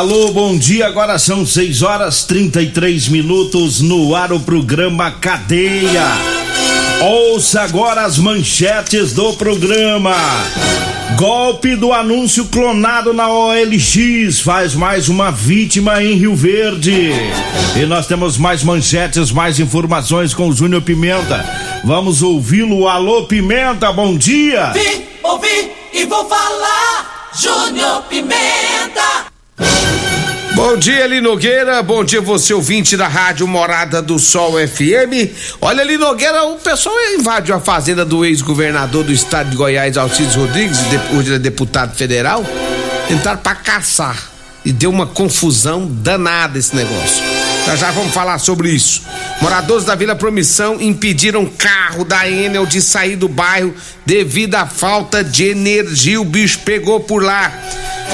Alô, bom dia. Agora são 6 horas 33 minutos no ar o programa Cadeia. Ouça agora as manchetes do programa. Golpe do anúncio clonado na OLX faz mais uma vítima em Rio Verde. E nós temos mais manchetes, mais informações com o Júnior Pimenta. Vamos ouvi-lo. Alô, Pimenta, bom dia. Vim, ouvi e vou falar. Júnior Pimenta. Bom dia, Eli Nogueira. Bom dia, você ouvinte da Rádio Morada do Sol FM. Olha, Eli Nogueira, o pessoal invadiu a fazenda do ex-governador do estado de Goiás, Alcides Rodrigues, hoje é deputado federal. Tentaram pra caçar. E deu uma confusão danada esse negócio. Já já vamos falar sobre isso. Moradores da Vila Promissão impediram carro da Enel de sair do bairro devido à falta de energia. O bicho pegou por lá.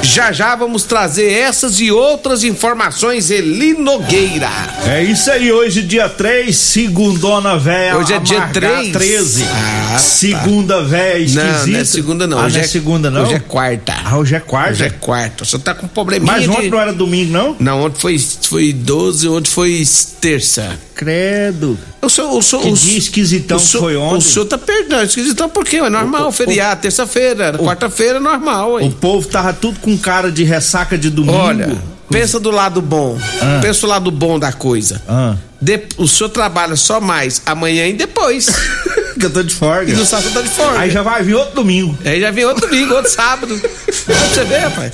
Já já vamos trazer essas e outras informações, Eli Nogueira. É isso aí, hoje dia 3, segundona véia. Hoje é dia 3? 13. Ah, tá. segunda véia esquisita. Não, não é segunda não. Ah, hoje não é, segunda não? Hoje é quarta. Ah, hoje é quarta? Hoje é quarta. Você tá com probleminha Mas de... ontem não era domingo, não? Não, ontem foi, foi 12, ontem foi terça. Credo. O senhor, o senhor, Que o dia esquisitão o senhor, foi ontem. O senhor tá perdendo. Esquisitão por quê? É normal, O- o- feriado, terça-feira, quarta-feira é normal, O hein? povo tava tudo com cara de ressaca de domingo. Olha, pensa do lado bom. Ah. Pensa do lado bom da coisa. Ah, De- o senhor trabalha só mais amanhã e depois. que eu tô de folga. e no sábado tá de folga. Aí já vai vir outro domingo. Aí já vem outro domingo, outro sábado. Você ver, rapaz.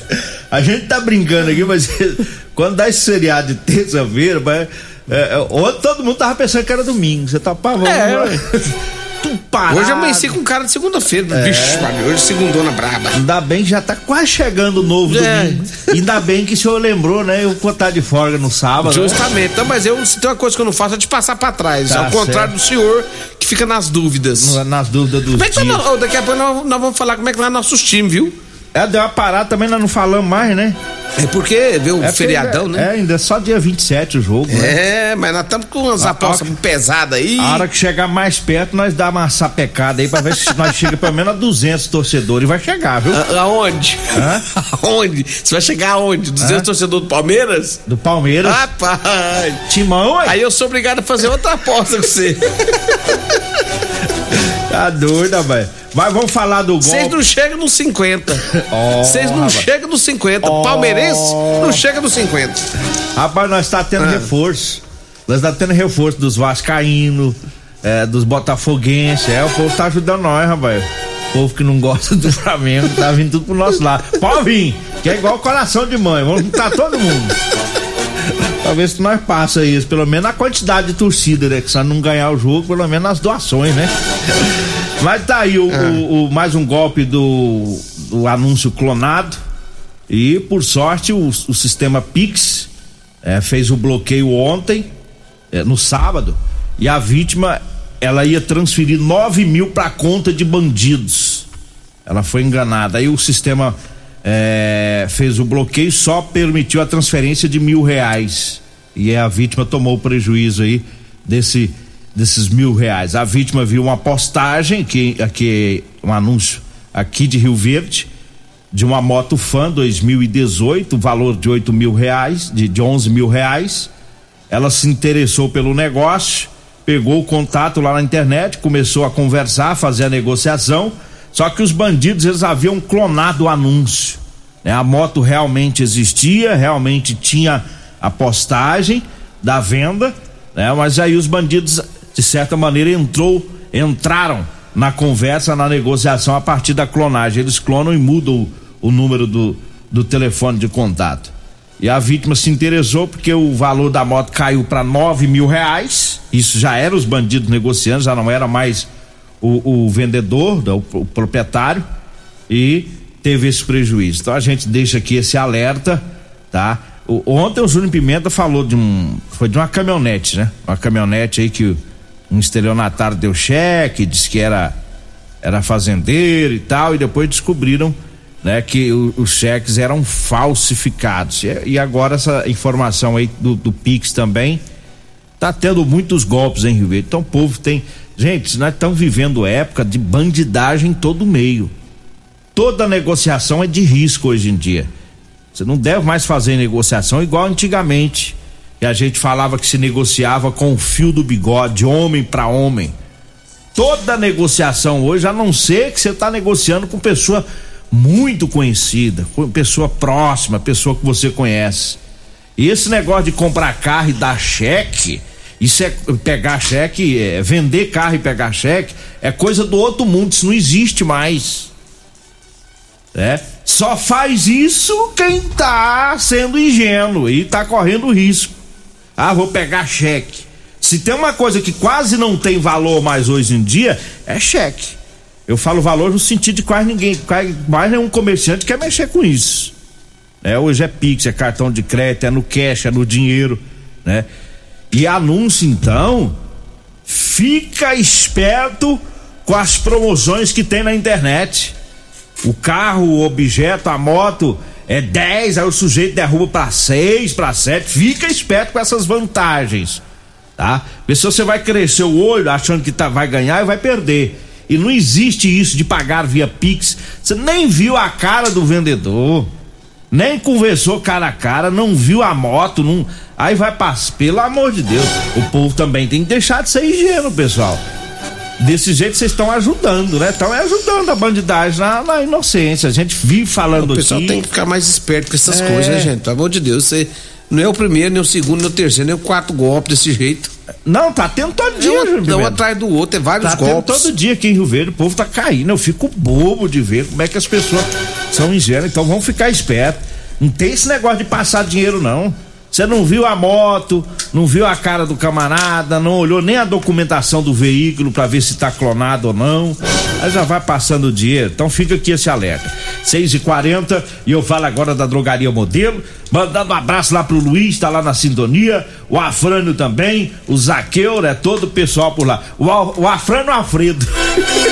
A gente tá brincando aqui, mas quando dá esse seriado de terça-feira, mas, é, é, ontem todo mundo tava pensando que era domingo. Você tá pavão. É. Tu parado. Hoje eu amanheci com cara de segunda-feira. É. Vixe, Maria, hoje segundona braba. Ainda bem que já tá quase chegando o novo É. domingo. Ainda bem que o senhor lembrou, né? Eu vou estar de folga no sábado. né? Justamente. Então, mas eu, se tem uma coisa que eu não faço é te passar pra trás. Tá ao contrário certo. do senhor, que fica nas dúvidas. Nas dúvidas Como é que no- ô, daqui a pouco nós, nós vamos falar como é que tá nossos times, viu? É, deu uma parada também, nós não falamos mais, né? É porque, o É feriadão, né? É, ainda é só dia 27 o jogo, né? É, mas nós estamos com umas A- apostas pesadas aí. A hora que chegar mais perto, nós dá uma sapecada aí pra ver se nós chega pelo menos a 200 torcedores. E vai chegar, viu? A- Aonde? Hã? Aonde? Você vai chegar aonde? 200 Hã? torcedores do Palmeiras? Do Palmeiras. Rapaz! Timão, ué. Aí eu sou obrigado a fazer outra aposta com você. Tá doido, rapaz. Mas vamos falar do Vocês golpe. não chegam nos 50. Ó, Vocês não rapaz. chegam nos 50. Ó. Palmeirense não chega nos 50. Rapaz, nós tá tendo Ah. reforço. Nós tá tendo reforço dos vascaínos, é, dos botafoguenses. É, o povo tá ajudando nós, rapaz. O povo que não gosta do Flamengo tá vindo tudo pro nosso lado. Pode vir, que é igual coração de mãe. Vamos juntar todo mundo. Se nós passa isso, pelo menos a quantidade de torcida, né? Que se não ganhar o jogo, pelo menos as doações, né? Mas tá aí o, o- o- mais um golpe do, do anúncio clonado. E por sorte o, o sistema Pix eh, fez o bloqueio ontem, eh, no sábado, e a vítima ela ia transferir 9 mil para conta de bandidos. Ela foi enganada. Aí o sistema eh, fez o bloqueio, só permitiu a transferência de mil reais. E a vítima tomou o prejuízo aí desse, desses mil reais. A vítima viu uma postagem, que, que um anúncio aqui de Rio Verde, de uma moto Fan 2018, valor de 8 mil reais, de, de 11 mil reais. Ela se interessou pelo negócio, pegou o contato lá na internet, começou a conversar, fazer a negociação. Só que os bandidos eles haviam clonado o anúncio. né? A moto realmente existia, realmente tinha a postagem da venda, né? Mas aí os bandidos de certa maneira entrou, entraram na conversa, na negociação a partir da clonagem. Eles clonam e mudam o, o número do, do telefone de contato. E a vítima se interessou porque o valor da moto caiu para nove mil reais. Isso já era os bandidos negociando, já não era mais o, o vendedor, o, o proprietário. E teve esse prejuízo. Então a gente deixa aqui esse alerta, tá? O- ontem o Júnior Pimenta falou de um. Foi de uma caminhonete, né? Uma caminhonete aí que um estelionatário deu cheque, disse que era era fazendeiro e tal, e depois descobriram né, que o- os cheques eram falsificados. E, e agora essa informação aí do, do Pix também tá tendo muitos golpes em Rio Verde. Então o povo tem. Gente, nós estamos vivendo época de bandidagem em todo meio. Toda negociação é de risco hoje em dia. Você não deve mais fazer negociação igual antigamente. E a gente falava que se negociava com o fio do bigode, homem para homem. Toda negociação hoje, a não ser que você está negociando com pessoa muito conhecida, com pessoa próxima, pessoa que você conhece. E esse negócio de comprar carro e dar cheque, isso é pegar cheque, é, vender carro e pegar cheque, é coisa do outro mundo, isso não existe mais. É, só faz isso quem tá sendo ingênuo e tá correndo risco. Ah, vou pegar cheque. Se tem uma coisa que quase não tem valor mais hoje em dia, é cheque. Eu falo valor no sentido de quase ninguém, quase, mais nenhum comerciante quer mexer com isso. É, hoje é Pix, é cartão de crédito, é no cash, é no dinheiro, né? E anúncio então, fica esperto com as promoções que tem na internet. O carro, o objeto, a moto é 10, aí o sujeito derruba para 6, para 7. Fica esperto com essas vantagens, tá? Vê se você vai crescer o olho achando que tá, vai ganhar e vai perder. E não existe isso de pagar via Pix. Você nem viu a cara do vendedor, nem conversou cara a cara, não viu a moto, não. Aí vai passar. Pelo amor de Deus, o povo também tem que deixar de ser ingênuo, pessoal. Desse jeito vocês estão ajudando, né? Estão ajudando a bandidagem na, na, inocência. A gente vive falando aqui. O pessoal aqui. tem que ficar mais esperto com essas é... coisas, né, gente? Pelo amor de Deus, você não é o primeiro, nem o segundo, nem o terceiro, nem o quarto golpe desse jeito. Não, tá tendo todo dia, é um, um atrás do outro, é vários tá golpes. todo dia aqui em Rio Verde, o povo tá caindo. Eu fico bobo de ver como é que as pessoas são ingênuas. Então vamos ficar espertos. Não tem esse negócio de passar dinheiro, não. Você não viu a moto, não viu a cara do camarada, não olhou nem a documentação do veículo para ver se tá clonado ou não. Aí já vai passando o dinheiro. Então fica aqui esse alerta. 6 e 40 e eu falo agora da drogaria modelo. Mandando um abraço lá pro Luiz, tá lá na sintonia. O Afrânio também. O Zaqueu, né? Todo o pessoal por lá. O, o Alfredo.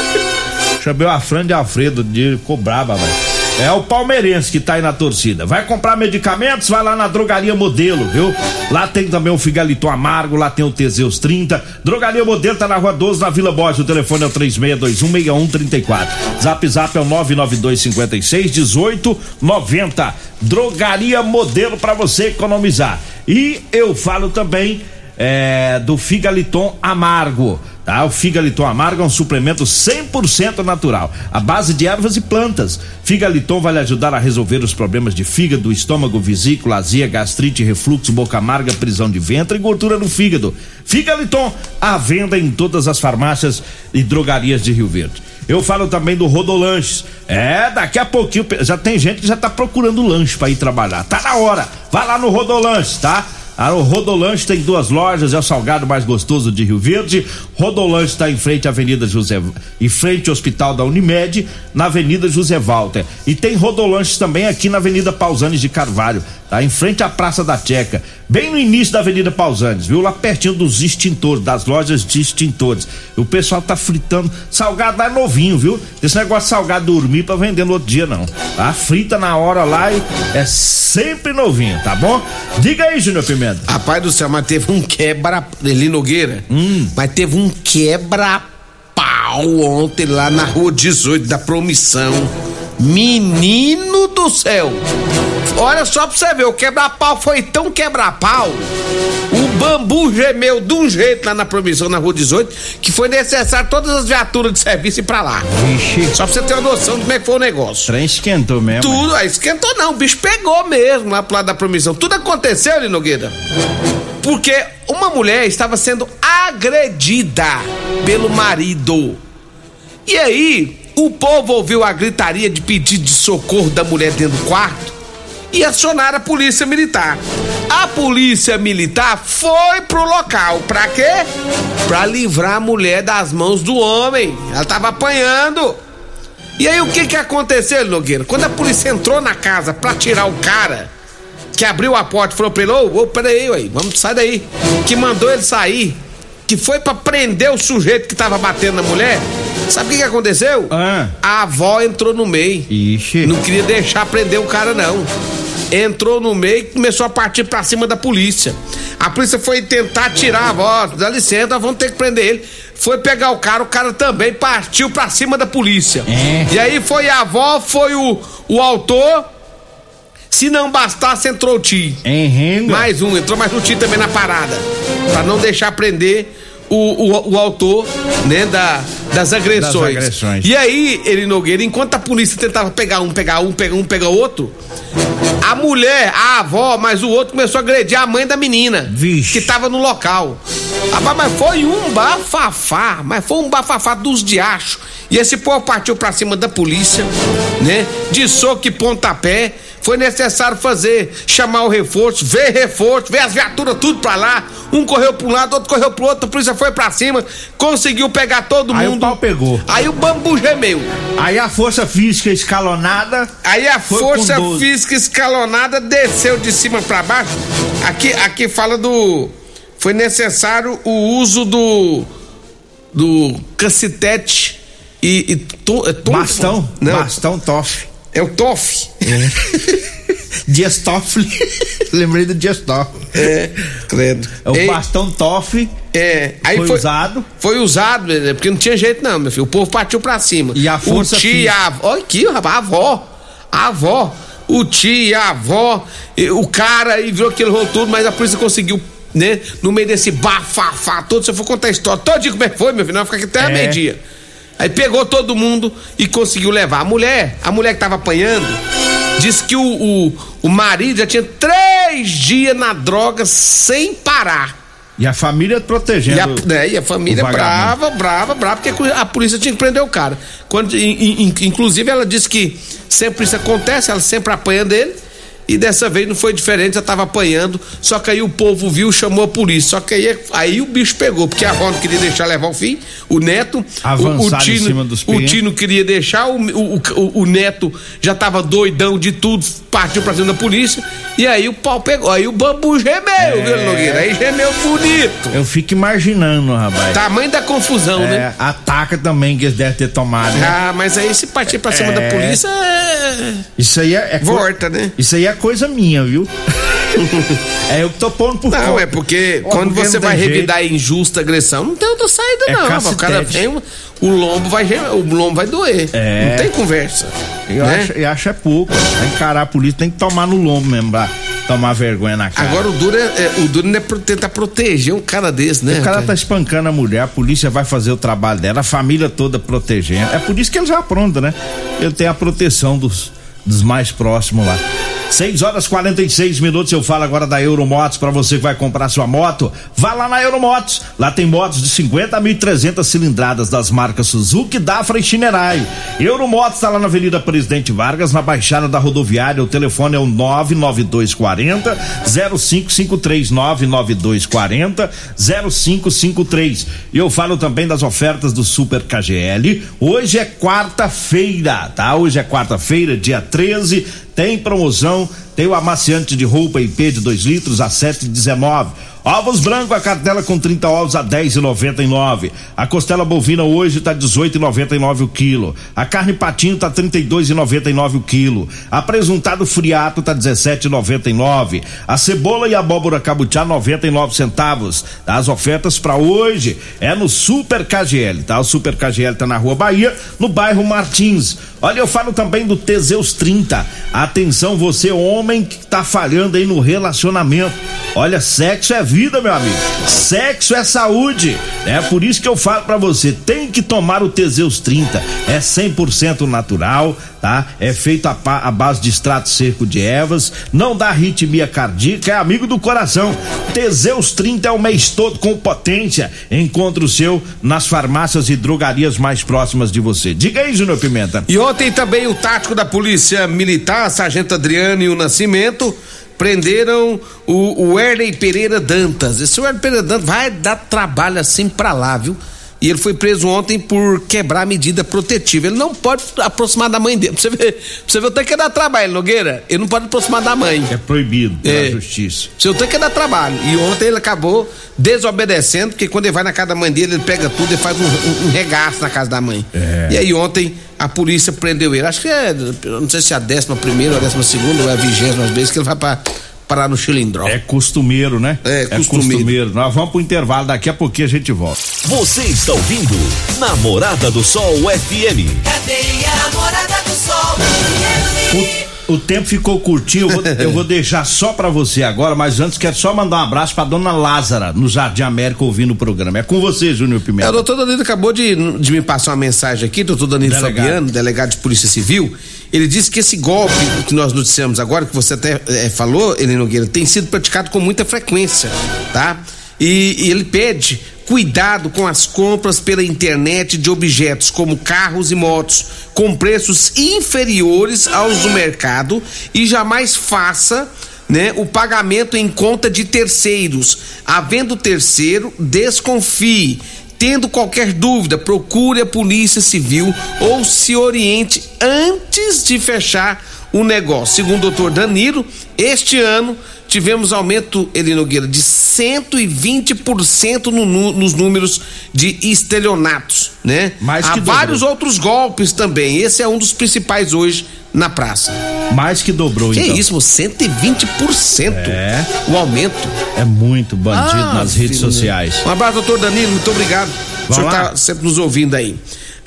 Chamei o Afrânio de Alfredo, ficou braba, velho. É o palmeirense que tá aí na torcida. Vai comprar medicamentos? Vai lá na Drogaria Modelo, viu? Lá tem também o Figalito Amargo, lá tem o Teseus 30. Drogaria Modelo tá na Rua 12, na Vila Borges. O telefone é o 36216134. Zap Zap é o 992561890. Drogaria Modelo para você economizar. E eu falo também é, do Figaliton Amargo. Tá? O Figaliton Amargo é um suplemento 100% natural, à base de ervas e plantas. Figaliton vai lhe ajudar a resolver os problemas de fígado, estômago, vesícula, azia, gastrite, refluxo, boca amarga, prisão de ventre e gordura no fígado. Figaliton, à venda em todas as farmácias e drogarias de Rio Verde. Eu falo também do Rodolanches. É, daqui a pouquinho já tem gente que já tá procurando lanche para ir trabalhar. Tá na hora. Vai lá no Rodolanches, tá? O Rodolanche tem duas lojas, é o salgado mais gostoso de Rio Verde. Rodolanche está em frente à Avenida José, em frente ao Hospital da Unimed, na Avenida José Walter. E tem Rodolanches também aqui na Avenida Pausanes de Carvalho tá? Em frente à Praça da Checa, bem no início da Avenida Pausanes, viu? Lá pertinho dos extintores, das lojas de extintores. O pessoal tá fritando, salgado lá é novinho, viu? Esse negócio de salgado dormir pra vender no outro dia, não. Tá? Frita na hora lá e é sempre novinho, tá bom? Diga aí, Júnior Pimenta. Rapaz do céu, mas teve um quebra, Eli Nogueira, hum. mas teve um quebra pau ontem lá na rua 18 da Promissão. Menino do céu! Olha só pra você ver, o quebra-pau foi tão quebra-pau. O bambu gemeu de um jeito lá na promissão na rua 18 que foi necessário todas as viaturas de serviço ir pra lá. Vixe. Só pra você ter uma noção de como é que foi o negócio. O trem esquentou mesmo. Tudo, aí esquentou não, o bicho pegou mesmo lá pro lado da promissão. Tudo aconteceu, ali, Nogueira. Porque uma mulher estava sendo agredida pelo marido. E aí, o povo ouviu a gritaria de pedido de socorro da mulher dentro do quarto e acionaram a polícia militar. A polícia militar foi pro local. Pra quê? Pra livrar a mulher das mãos do homem. Ela tava apanhando. E aí o que que aconteceu, Nogueira? Quando a polícia entrou na casa pra tirar o cara, que abriu a porta e falou pra ele: Ô, ô, peraí, aí, vamos sair daí. Que mandou ele sair que foi para prender o sujeito que tava batendo na mulher, sabe o que, que aconteceu? Ah. A avó entrou no meio. Ixi. Não queria deixar prender o cara, não. Entrou no meio e começou a partir para cima da polícia. A polícia foi tentar tirar a avó, dá licença, vamos ter que prender ele. Foi pegar o cara, o cara também partiu para cima da polícia. É. E aí foi a avó, foi o, o autor Se não bastasse, entrou o Ti. Mais um, entrou mais um Ti também na parada. Pra não deixar prender o, o, o autor, né, da, das agressões. Das agressões. E aí, ele Nogueira, enquanto a polícia tentava pegar um, pegar um, pegar um, pegar outro, a mulher, a avó, mas o outro começou a agredir a mãe da menina. Vixe. Que tava no local. Rapaz, mas foi um bafafá, mas foi um bafafá dos diachos. E esse povo partiu pra cima da polícia, né? De soco e pontapé. Foi necessário fazer, chamar o reforço, ver reforço, ver as viaturas tudo pra lá. Um correu pra um lado, outro correu pro outro, a polícia foi pra cima, conseguiu pegar todo Aí o mundo. pau pegou. Aí o bambu gemeu. Aí a força física escalonada. Aí a força com 12. física escalonada desceu de cima pra baixo. Aqui, aqui fala do. Foi necessário o uso do. do cacetete e. e to, é tonfo? Bastão. Não, Bastão Toff. É o TOF. Dias Toffoli. Lembrei do Dias Toffoli. É, credo. É o Ei, bastão Toff. é, aí foi foi, usado. Foi usado, né, porque não tinha jeito não, meu filho. O povo partiu pra cima. E a força O tio e a avó. Olha aqui, rapaz, a avó. A avó. O tio a avó. o cara e viu aquele rolo tudo, mas a polícia conseguiu, né? No meio desse bafafá todo. Se eu for contar a história todinho como é que foi, meu filho, não vai ficar aqui até É. meio-dia. Aí pegou todo mundo e conseguiu levar. A mulher, a mulher que tava apanhando, disse que o, o, o marido já tinha três dias na droga sem parar. E a família protegendo. E a, né, e a família brava, brava, brava, porque a polícia tinha que prender o cara. Quando, in- in- inclusive, ela disse que sempre isso acontece, ela sempre apanha dele. E dessa vez não foi diferente, já tava apanhando. Só que aí o povo viu, chamou a polícia. Só que aí, aí o bicho pegou, porque a não queria deixar levar o fim. O neto. o, o Avançaram em Tino, cima dos o pinheiros. Tino queria deixar, o, o, o- o neto já tava doidão de tudo, partiu pra cima da polícia. E aí o pau pegou. Aí o bambu gemeu, É. viu, Nogueira? Aí gemeu bonito. Eu fico imaginando, rapaz. Tamanho da confusão, né? É, ataca também que eles devem ter tomado. né? Ah, mas aí se partir pra cima da É. polícia é. Isso aí é, é Volta, né? Isso aí é coisa minha, viu? é eu que tô pondo por Não, conta. é porque Ó, quando você vai tem revidar injusta agressão, não tem outra saída, É não. O cara vem, o lombo vai o lombo vai doer. É. Não tem conversa. Eu, né? acho, eu acho é pouco. Pra encarar a polícia tem que tomar no lombo mesmo, pra tomar vergonha na cara. Agora o duro é, é- o duro é tentar proteger um cara desse, né? O cara tá espancando a mulher, a polícia vai fazer o trabalho dela, a família toda protegendo. É por isso que ele já apronta, né? Ele tem a proteção dos, dos mais próximos lá. 6 horas 46 minutos. Eu falo agora da Euromotos para você que vai comprar sua moto. Vá lá na Euromotos. Lá tem motos de 50 a 1.300 cilindradas das marcas Suzuki, Dafra e Shinerai. Euromotos está lá na Avenida Presidente Vargas, na Baixada da Rodoviária. O telefone é o 99240 0553 99240 0553. E eu falo também das ofertas do Super KGL. Hoje é quarta-feira, tá? Hoje é quarta-feira, dia 13. Tem promoção, tem o amaciante de roupa IP de 2 litros a 7,19. Ovos branco, a cartela com 30 ovos a 10,99. A costela bovina hoje tá 18,99 o quilo. A carne patinho tá 32,99 o quilo. A presuntado friato tá 17,99. A cebola e abóbora cabutiá 99 centavos. As ofertas para hoje é no Super KGL, tá? O Super KGL tá na Rua Bahia, no bairro Martins. Olha, eu falo também do Teseus 30. Atenção, você homem que tá falhando aí no relacionamento. Olha, sexo é vida, meu amigo. Sexo é saúde. É por isso que eu falo pra você, tem que tomar o Teseus 30. É 100% natural, tá? É feito a, a base de extrato seco de ervas, não dá arritmia cardíaca, é amigo do coração. Teseus 30 é o mês todo com potência. Encontre o seu nas farmácias e drogarias mais próximas de você. Diga aí, Júnior Pimenta. E ontem também o tático da Polícia Militar, Sargento Adriano e o Nascimento, prenderam o, o Erley Pereira Dantas. Esse Erley Pereira Dantas vai dar trabalho assim pra lá, viu? E ele foi preso ontem por quebrar a medida protetiva. Ele não pode aproximar da mãe dele. Pra você ver, pra você ver o tanto que dá trabalho, Nogueira. Ele não pode aproximar da mãe. É proibido pela É. justiça. Seu tanque é dar trabalho. E ontem ele acabou desobedecendo, porque quando ele vai na casa da mãe dele, ele pega tudo e faz um, um- um regaço na casa da mãe. É. E aí ontem a polícia prendeu ele. Acho que é, não sei se é a décima primeira, ou a décima segunda, ou é a vigésima vez que ele vai pra, parar no Chilindró. É costumeiro, né? É, costumeiro. Nós vamos pro intervalo, daqui a pouquinho a gente volta. Você está ouvindo Namorada do Sol FM. Cadê a namorada do sol? O, O tempo ficou curtinho, eu vou, eu vou deixar só para você agora, mas antes quero só mandar um abraço pra dona Lázara, no Jardim América, ouvindo o programa. É com você, Júnior Pimenta. É, o doutor Danilo acabou de, de me passar uma mensagem aqui, doutor Danilo Delegado. Fabiano, delegado de Polícia Civil. Ele disse que esse golpe que nós noticiamos agora, que você até eh, falou, Helena Nogueira, tem sido praticado com muita frequência, tá? E, e ele pede cuidado com as compras pela internet de objetos como carros e motos com preços inferiores aos do mercado e jamais faça né, o pagamento em conta de terceiros. Havendo terceiro, desconfie. Tendo qualquer dúvida, procure a Polícia Civil ou se oriente antes de fechar o negócio. Segundo o doutor Danilo, este ano tivemos aumento, Eli Nogueira, de 120% no, nos números de estelionatos, né? Mais Há que dobrou. vários outros golpes também. Esse é um dos principais hoje na praça. Mais que dobrou, Que então. isso, mo, 120% É. o aumento. É muito bandido Ah, nas redes filho. sociais. Um abraço, doutor Danilo, muito obrigado. o senhor lá. tá sempre nos ouvindo aí.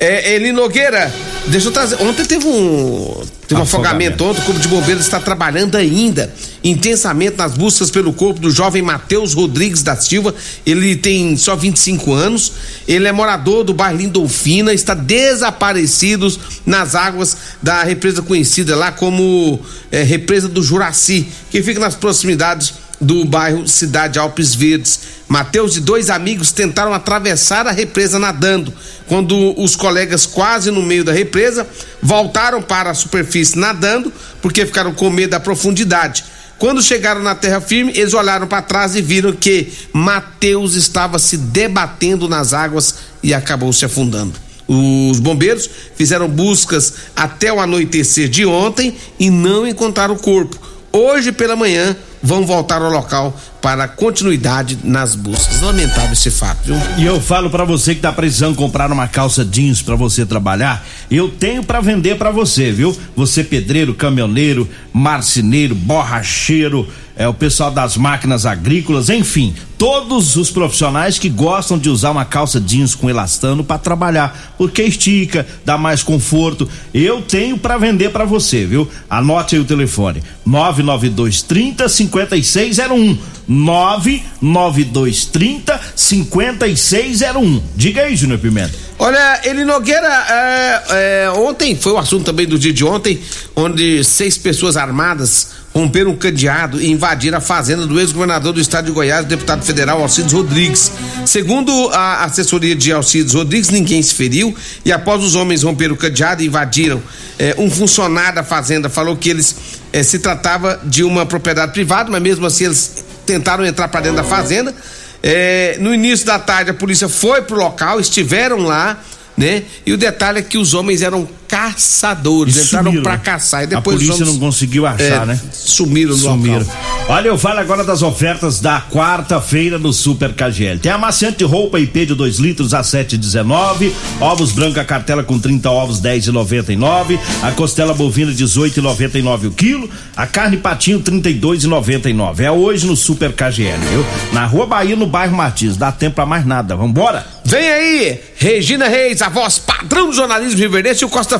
É, Eli Nogueira, deixa eu trazer. Ontem teve um. Teve um afogamento. Afogamento. Ontem o Corpo de Bombeiros está trabalhando ainda intensamente nas buscas pelo corpo do jovem Matheus Rodrigues da Silva. Ele tem só 25 anos. Ele é morador do bairro Lindolfina, está desaparecido nas águas da represa conhecida lá como é, Represa do Juraci, que fica nas proximidades do bairro Cidade Alpes Verdes. Mateus e dois amigos tentaram atravessar a represa nadando. Quando os colegas, quase no meio da represa, voltaram para a superfície nadando, porque ficaram com medo da profundidade. Quando chegaram na terra firme, eles olharam para trás e viram que Mateus estava se debatendo nas águas e acabou se afundando. Os bombeiros fizeram buscas até o anoitecer de ontem e não encontraram o corpo. Hoje pela manhã vão voltar ao local para continuidade nas buscas. Lamentável esse fato, viu? E eu falo pra você que tá precisando comprar uma calça jeans pra você trabalhar, eu tenho pra vender pra você, viu? Você pedreiro, caminhoneiro, marceneiro, borracheiro, é o pessoal das máquinas agrícolas, enfim, todos os profissionais que gostam de usar uma calça jeans com elastano pra trabalhar, porque estica, dá mais conforto. Eu tenho pra vender pra você, viu? Anote aí o telefone: 99230 5601. 99230 5601. Diga aí, Júnior Pimenta. Olha, ele Nogueira, é, é, ontem foi o assunto também do dia de ontem, onde seis pessoas armadas romperam um cadeado e invadiram a fazenda do ex-governador do estado de Goiás, deputado federal Alcides Rodrigues. Segundo a assessoria de Alcides Rodrigues, ninguém se feriu e após os homens romperam o cadeado e invadiram, é, um funcionário da fazenda falou que eles é, se tratava de uma propriedade privada, mas mesmo assim eles tentaram entrar para dentro da fazenda. É, no início da tarde a polícia foi pro local, estiveram lá, né? E o detalhe é que os homens eram caçadores, E entraram né? caçar e A depois os polícia não conseguiu achar, é, né? Sumiram no Sumiram. local. Olha, eu falo agora das ofertas da quarta-feira no Super KGL. Tem amaciante de roupa IP de 2 litros a 7,19. Ovos branco a cartela com 30 ovos 10,99. A costela bovina 18,99 o quilo. A carne patinho 32,99. É hoje no Super KGL, viu? Na Rua Bahia, no bairro Martins. Dá tempo pra mais nada. Vambora? Vem aí, Regina Reis, a voz padrão do jornalismo riverdense e o Costa